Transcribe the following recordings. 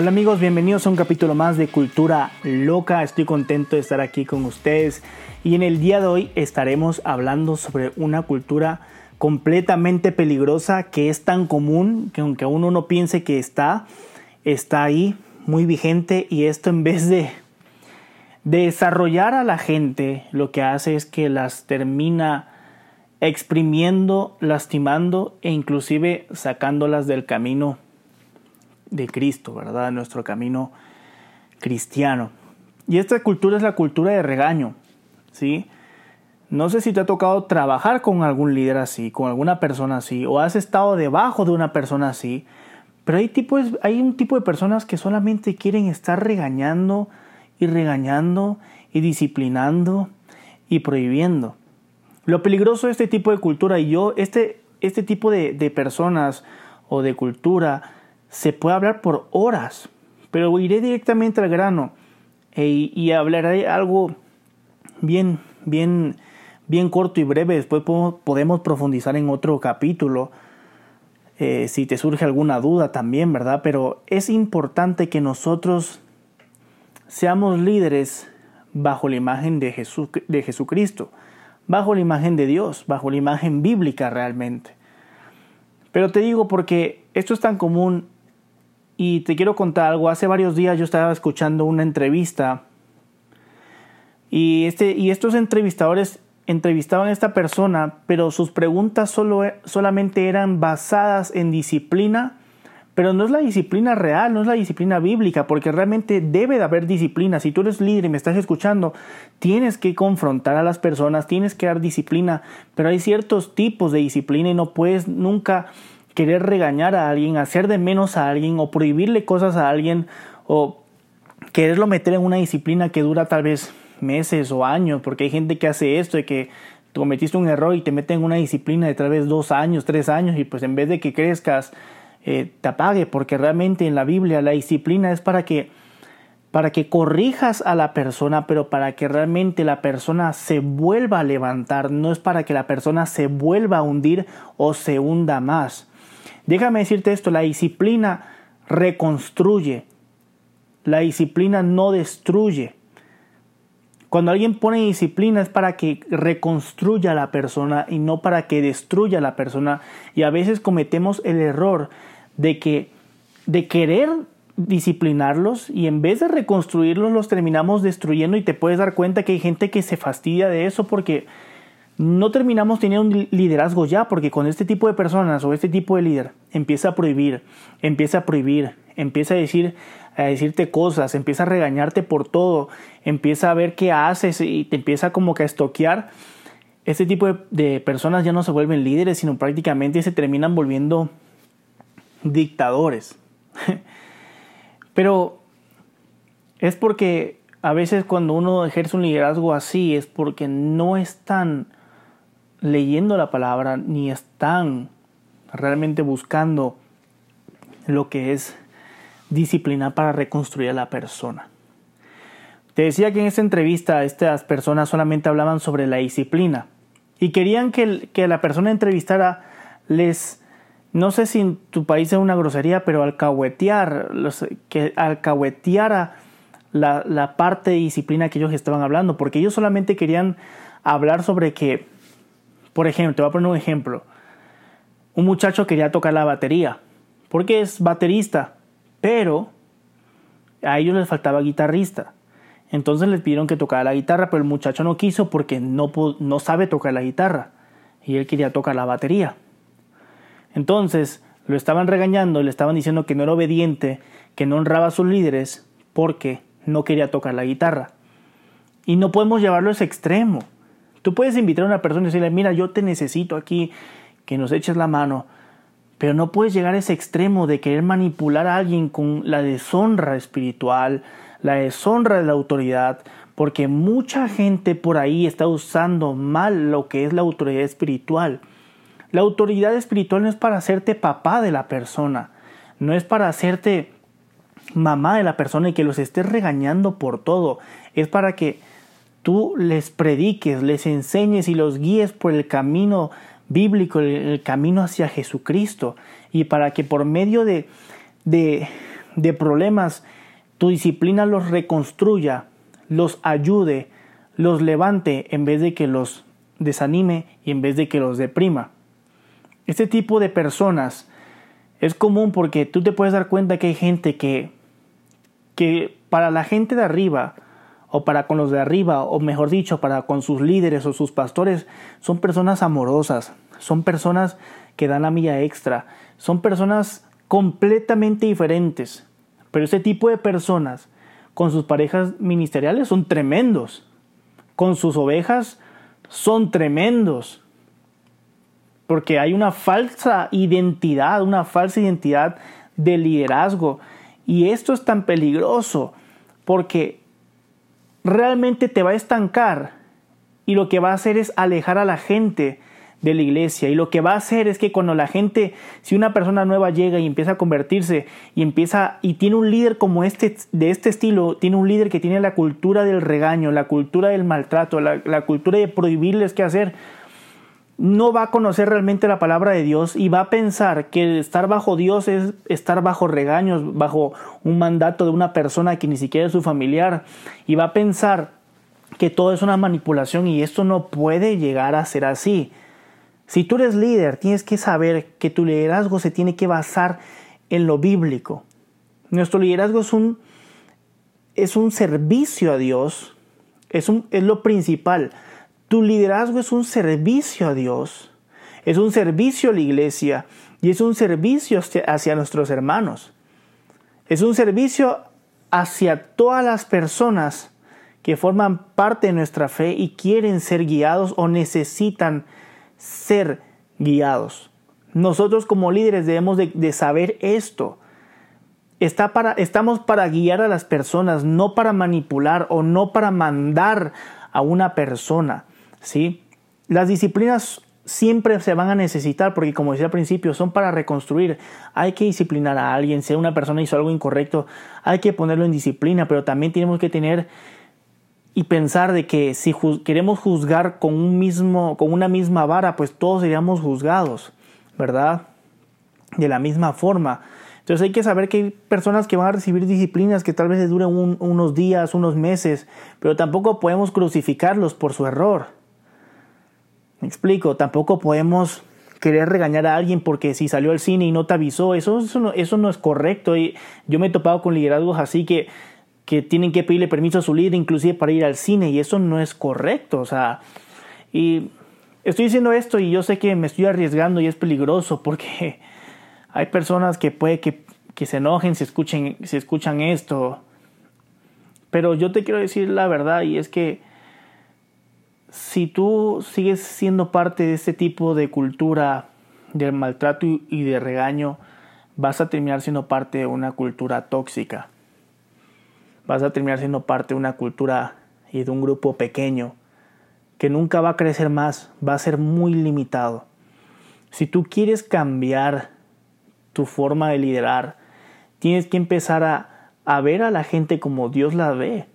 Hola amigos, bienvenidos a un capítulo más de Cultura Loca. Estoy contento de estar aquí con ustedes y en el día de hoy estaremos hablando sobre una cultura completamente peligrosa que es tan común que aunque uno no piense que está, está ahí muy vigente y esto en vez de desarrollar a la gente lo que hace es que las termina exprimiendo, lastimando e inclusive sacándolas del camino de Cristo, ¿verdad? Nuestro camino cristiano. Y esta cultura es la cultura de regaño, ¿sí? No sé si te ha tocado trabajar con algún líder así, con alguna persona así, o has estado debajo de una persona así, pero hay, tipos, hay un tipo de personas que solamente quieren estar regañando y regañando y disciplinando y prohibiendo. Lo peligroso de este tipo de cultura y yo, este, este tipo de, de personas o de cultura, se puede hablar por horas, pero iré directamente al grano e, y hablaré algo bien, bien, bien corto y breve. Después podemos, profundizar en otro capítulo. Eh, si te surge alguna duda también, ¿verdad? Pero es importante que nosotros seamos líderes bajo la imagen de, Jesús, de Jesucristo, bajo la imagen de Dios, bajo la imagen bíblica realmente. Pero te digo porque esto es tan común y te quiero contar algo. Hace varios días yo estaba escuchando una entrevista y, este, y estos entrevistadores entrevistaban a esta persona, pero sus preguntas solo, solamente eran basadas en disciplina, pero no es la disciplina real, no es la disciplina bíblica, porque realmente debe de haber disciplina. Si tú eres líder y me estás escuchando, tienes que confrontar a las personas, tienes que dar disciplina, pero hay ciertos tipos de disciplina y no puedes nunca querer regañar a alguien, hacer de menos a alguien o prohibirle cosas a alguien o quererlo meter en una disciplina que dura tal vez meses o años, porque hay gente que hace esto de que cometiste un error y te meten en una disciplina de tal vez dos años, tres años y pues en vez de que crezcas eh, te apague, porque realmente en la Biblia la disciplina es para que para que corrijas a la persona, pero para que realmente la persona se vuelva a levantar, no es para que la persona se vuelva a hundir o se hunda más. Déjame decirte esto, la disciplina reconstruye, la disciplina no destruye. Cuando alguien pone disciplina es para que reconstruya a la persona y no para que destruya a la persona. Y a veces cometemos el error de que de querer disciplinarlos y en vez de reconstruirlos los terminamos destruyendo y te puedes dar cuenta que hay gente que se fastidia de eso porque no terminamos teniendo un liderazgo ya, porque con este tipo de personas o este tipo de líder empieza a prohibir, empieza a prohibir, empieza a decir a decirte cosas, empieza a regañarte por todo, empieza a ver qué haces y te empieza como que a estoquear. Este tipo de, de personas ya no se vuelven líderes, sino prácticamente se terminan volviendo dictadores. Pero es porque a veces cuando uno ejerce un liderazgo así es porque no es tan leyendo la palabra ni están realmente buscando lo que es disciplina para reconstruir a la persona. Te decía que en esta entrevista estas personas solamente hablaban sobre la disciplina y querían que, que la persona entrevistara les, no sé si en tu país es una grosería, pero alcahuetear, que alcahueteara la, la parte de disciplina que ellos estaban hablando, porque ellos solamente querían hablar sobre que por ejemplo, te voy a poner un ejemplo. Un muchacho quería tocar la batería, porque es baterista, pero a ellos les faltaba guitarrista. Entonces les pidieron que tocara la guitarra, pero el muchacho no quiso porque no, no sabe tocar la guitarra y él quería tocar la batería. Entonces lo estaban regañando, le estaban diciendo que no era obediente, que no honraba a sus líderes porque no quería tocar la guitarra. Y no podemos llevarlo a ese extremo. Tú puedes invitar a una persona y decirle, mira, yo te necesito aquí, que nos eches la mano, pero no puedes llegar a ese extremo de querer manipular a alguien con la deshonra espiritual, la deshonra de la autoridad, porque mucha gente por ahí está usando mal lo que es la autoridad espiritual. La autoridad espiritual no es para hacerte papá de la persona, no es para hacerte mamá de la persona y que los estés regañando por todo, es para que tú les prediques, les enseñes y los guíes por el camino bíblico, el, camino hacia Jesucristo, y para que por medio de, de, de problemas, tu disciplina los reconstruya, los ayude, los levante en vez de que los desanime y en vez de que los deprima. Este tipo de personas es común porque tú te puedes dar cuenta que hay gente que, que para la gente de arriba, o para con los de arriba, o mejor dicho, para con sus líderes o sus pastores, son personas amorosas, son personas que dan la milla extra, son personas completamente diferentes. Pero este tipo de personas con sus parejas ministeriales son tremendos, con sus ovejas son tremendos, porque hay una falsa identidad, una falsa identidad de liderazgo. Y esto es tan peligroso porque realmente te va a estancar y lo que va a hacer es alejar a la gente de la iglesia. Y lo que va a hacer es que cuando la gente, si una persona nueva llega y empieza a convertirse y empieza y tiene un líder como este, de este estilo, tiene un líder que tiene la cultura del regaño, la cultura del maltrato, la, la cultura de prohibirles qué hacer, no va a conocer realmente la palabra de Dios y va a pensar que estar bajo Dios es estar bajo regaños, bajo un mandato de una persona que ni siquiera es su familiar y va a pensar que todo es una manipulación y esto no puede llegar a ser así. Si tú eres líder, tienes que saber que tu liderazgo se tiene que basar en lo bíblico. Nuestro liderazgo es un, es un servicio a Dios, es, un, es lo principal. Tu liderazgo es un servicio a Dios, es un servicio a la iglesia y es un servicio hacia nuestros hermanos. Es un servicio hacia todas las personas que forman parte de nuestra fe y quieren ser guiados o necesitan ser guiados. Nosotros como líderes debemos de, saber esto. Estamos para guiar a las personas, no para manipular o no para mandar a una persona. ¿Sí? Las disciplinas siempre se van a necesitar porque como decía al principio son para reconstruir. Hay que disciplinar a alguien, si una persona hizo algo incorrecto, hay que ponerlo en disciplina, pero también tenemos que tener y pensar de que si queremos juzgar con un mismo con una misma vara, pues todos seríamos juzgados, ¿verdad? De la misma forma. Entonces hay que saber que hay personas que van a recibir disciplinas que tal vez duren unos días, unos meses, pero tampoco podemos crucificarlos por su error. Me explico, tampoco podemos querer regañar a alguien porque si salió al cine y no te avisó, eso, eso, no, eso no es correcto. Y yo me he topado con liderazgos así que, que tienen que pedirle permiso a su líder inclusive para ir al cine y eso no es correcto. O sea, y estoy diciendo esto y yo sé que me estoy arriesgando y es peligroso porque hay personas que puede que, que se enojen si, escuchen, si escuchan esto. Pero yo te quiero decir la verdad y es que si tú sigues siendo parte de este tipo de cultura del maltrato y de regaño, vas a terminar siendo parte de una cultura tóxica. Vas a terminar siendo parte de una cultura y de un grupo pequeño que nunca va a crecer más, va a ser muy limitado. Si tú quieres cambiar tu forma de liderar, tienes que empezar a, a ver a la gente como Dios la ve.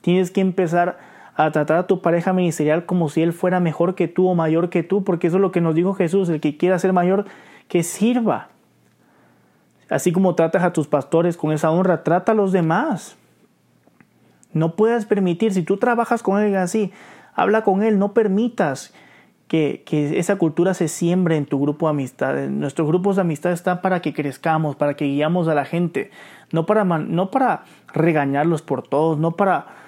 Tienes que empezar a tratar a tu pareja ministerial como si él fuera mejor que tú o mayor que tú, porque eso es lo que nos dijo Jesús, el que quiera ser mayor, que sirva. Así como tratas a tus pastores con esa honra, trata a los demás. No puedes permitir, si tú trabajas con él así, habla con él, no permitas que, que, esa cultura se siembre en tu grupo de amistad. Nuestros grupos de amistad están para que crezcamos, para que guiamos a la gente, no para, no para regañarlos por todos, no para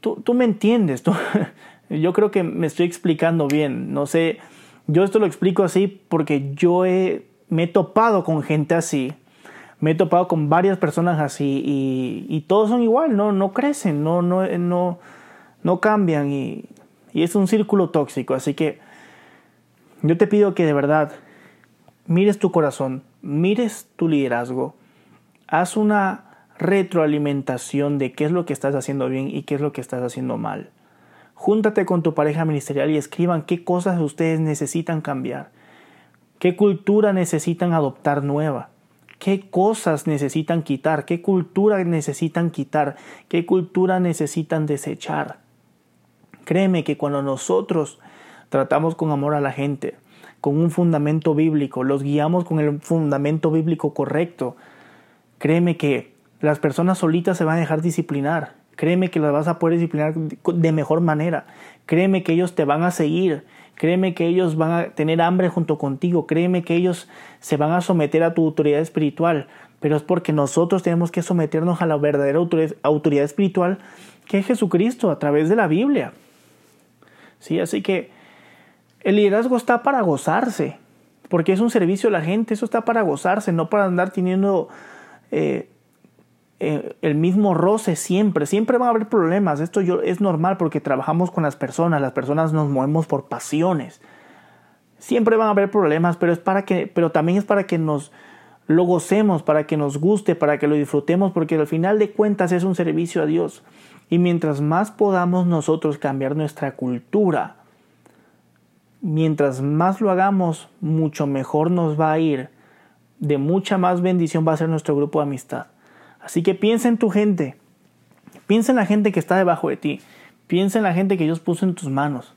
tú, tú me entiendes, yo creo que me estoy explicando bien, no sé, yo esto lo explico así porque yo he, me he topado con gente así, me he topado con varias personas así y, y todos son igual, no, no crecen, no, no, no, no cambian y, y es un círculo tóxico, así que yo te pido que de verdad mires tu corazón, mires tu liderazgo, haz una retroalimentación de qué es lo que estás haciendo bien y qué es lo que estás haciendo mal. Júntate con tu pareja ministerial y escriban qué cosas ustedes necesitan cambiar, qué cultura necesitan adoptar nueva, qué cosas necesitan quitar, qué cultura necesitan quitar, qué cultura necesitan desechar. Créeme que cuando nosotros tratamos con amor a la gente, con un fundamento bíblico, los guiamos con el fundamento bíblico correcto, créeme que las personas solitas se van a dejar disciplinar. Créeme que las vas a poder disciplinar de mejor manera. Créeme que ellos te van a seguir. Créeme que ellos van a tener hambre junto contigo. Créeme que ellos se van a someter a tu autoridad espiritual. Pero es porque nosotros tenemos que someternos a la verdadera autoridad espiritual que es Jesucristo a través de la Biblia. Sí, así que el liderazgo está para gozarse, porque es un servicio a la gente, eso está para gozarse, no para andar teniendo eh, eh, el mismo roce siempre. Siempre van a haber problemas, esto yo, es normal porque trabajamos con las personas, las personas nos movemos por pasiones. Siempre van a haber problemas, pero, es para que, pero también es para que nos lo gocemos, para que nos guste, para que lo disfrutemos, porque al final de cuentas es un servicio a Dios. Y mientras más podamos nosotros cambiar nuestra cultura, mientras más lo hagamos, mucho mejor nos va a ir, de mucha más bendición va a ser nuestro grupo de amistad. Así que piensa en tu gente, piensa en la gente que está debajo de ti, piensa en la gente que Dios puso en tus manos.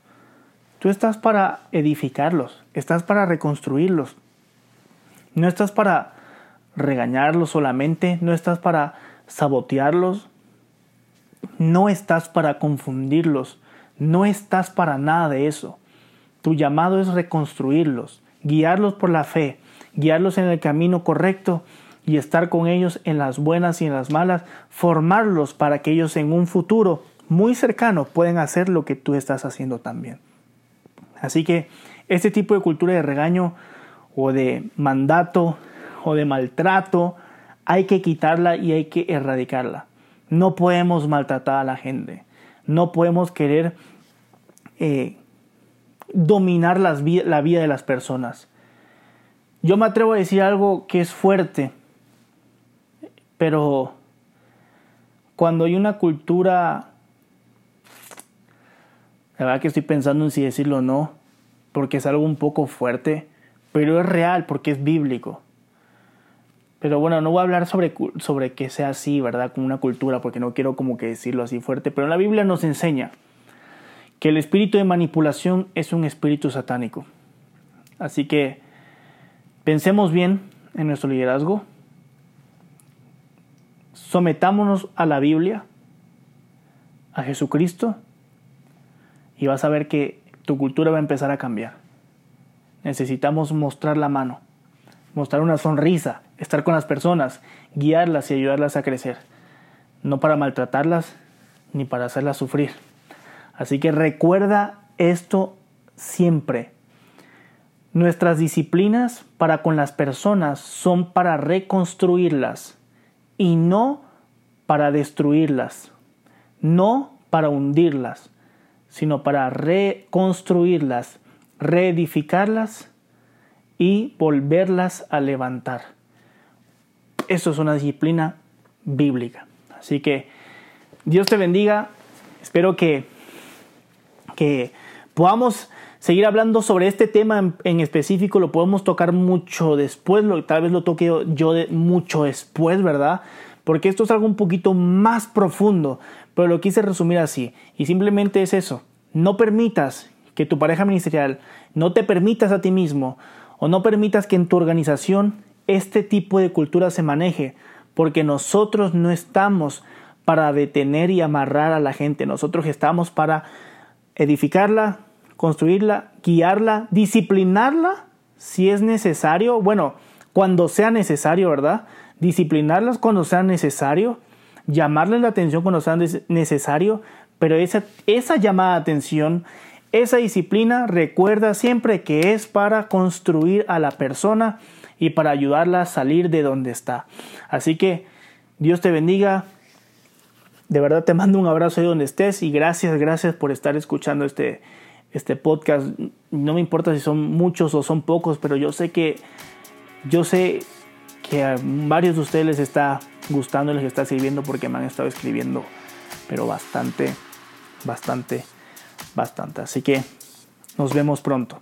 Tú estás para edificarlos, estás para reconstruirlos. No estás para regañarlos solamente, no estás para sabotearlos, no estás para confundirlos, no estás para nada de eso. Tu llamado es reconstruirlos, guiarlos por la fe, guiarlos en el camino correcto y estar con ellos en las buenas y en las malas, formarlos para que ellos en un futuro muy cercano puedan hacer lo que tú estás haciendo también. Así que este tipo de cultura de regaño o de mandato o de maltrato hay que quitarla y hay que erradicarla. No podemos maltratar a la gente. No podemos querer eh, dominar la vida de las personas. Yo me atrevo a decir algo que es fuerte, pero cuando hay una cultura, la verdad que estoy pensando en si decirlo o no, porque es algo un poco fuerte, pero es real porque es bíblico. Pero bueno, no voy a hablar sobre, sobre que sea así, ¿verdad? Como una cultura, porque no quiero como que decirlo así fuerte, pero la Biblia nos enseña que el espíritu de manipulación es un espíritu satánico. Así que pensemos bien en nuestro liderazgo, sometámonos a la Biblia, a Jesucristo, y vas a ver que tu cultura va a empezar a cambiar. Necesitamos mostrar la mano, mostrar una sonrisa, estar con las personas, guiarlas y ayudarlas a crecer, no para maltratarlas ni para hacerlas sufrir. Así que recuerda esto siempre. Nuestras disciplinas para con las personas son para reconstruirlas y no para destruirlas, no para hundirlas, sino para reconstruirlas, reedificarlas y volverlas a levantar. Esto es una disciplina bíblica. Así que Dios te bendiga. Espero que que podamos seguir hablando sobre este tema en, específico, lo podemos tocar mucho después, lo, tal vez lo toque yo de mucho después, ¿verdad? Porque esto es algo un poquito más profundo, pero lo quise resumir así, y simplemente es eso, no permitas que tu pareja ministerial, no te permitas a ti mismo, o no permitas que en tu organización este tipo de cultura se maneje, porque nosotros no estamos para detener y amarrar a la gente, nosotros estamos para edificarla, construirla, guiarla, disciplinarla si es necesario, bueno, cuando sea necesario, ¿verdad? Disciplinarlas cuando sea necesario, llamarles la atención cuando sea necesario, pero esa, esa llamada de atención, esa disciplina, recuerda siempre que es para construir a la persona y para ayudarla a salir de donde está. Así que Dios te bendiga, de verdad te mando un abrazo ahí donde estés y gracias, gracias por estar escuchando este, este podcast. No me importa si son muchos o son pocos, pero yo sé que yo sé que a varios de ustedes les está gustando, les está sirviendo porque me han estado escribiendo, pero bastante, bastante, bastante. Así que nos vemos pronto.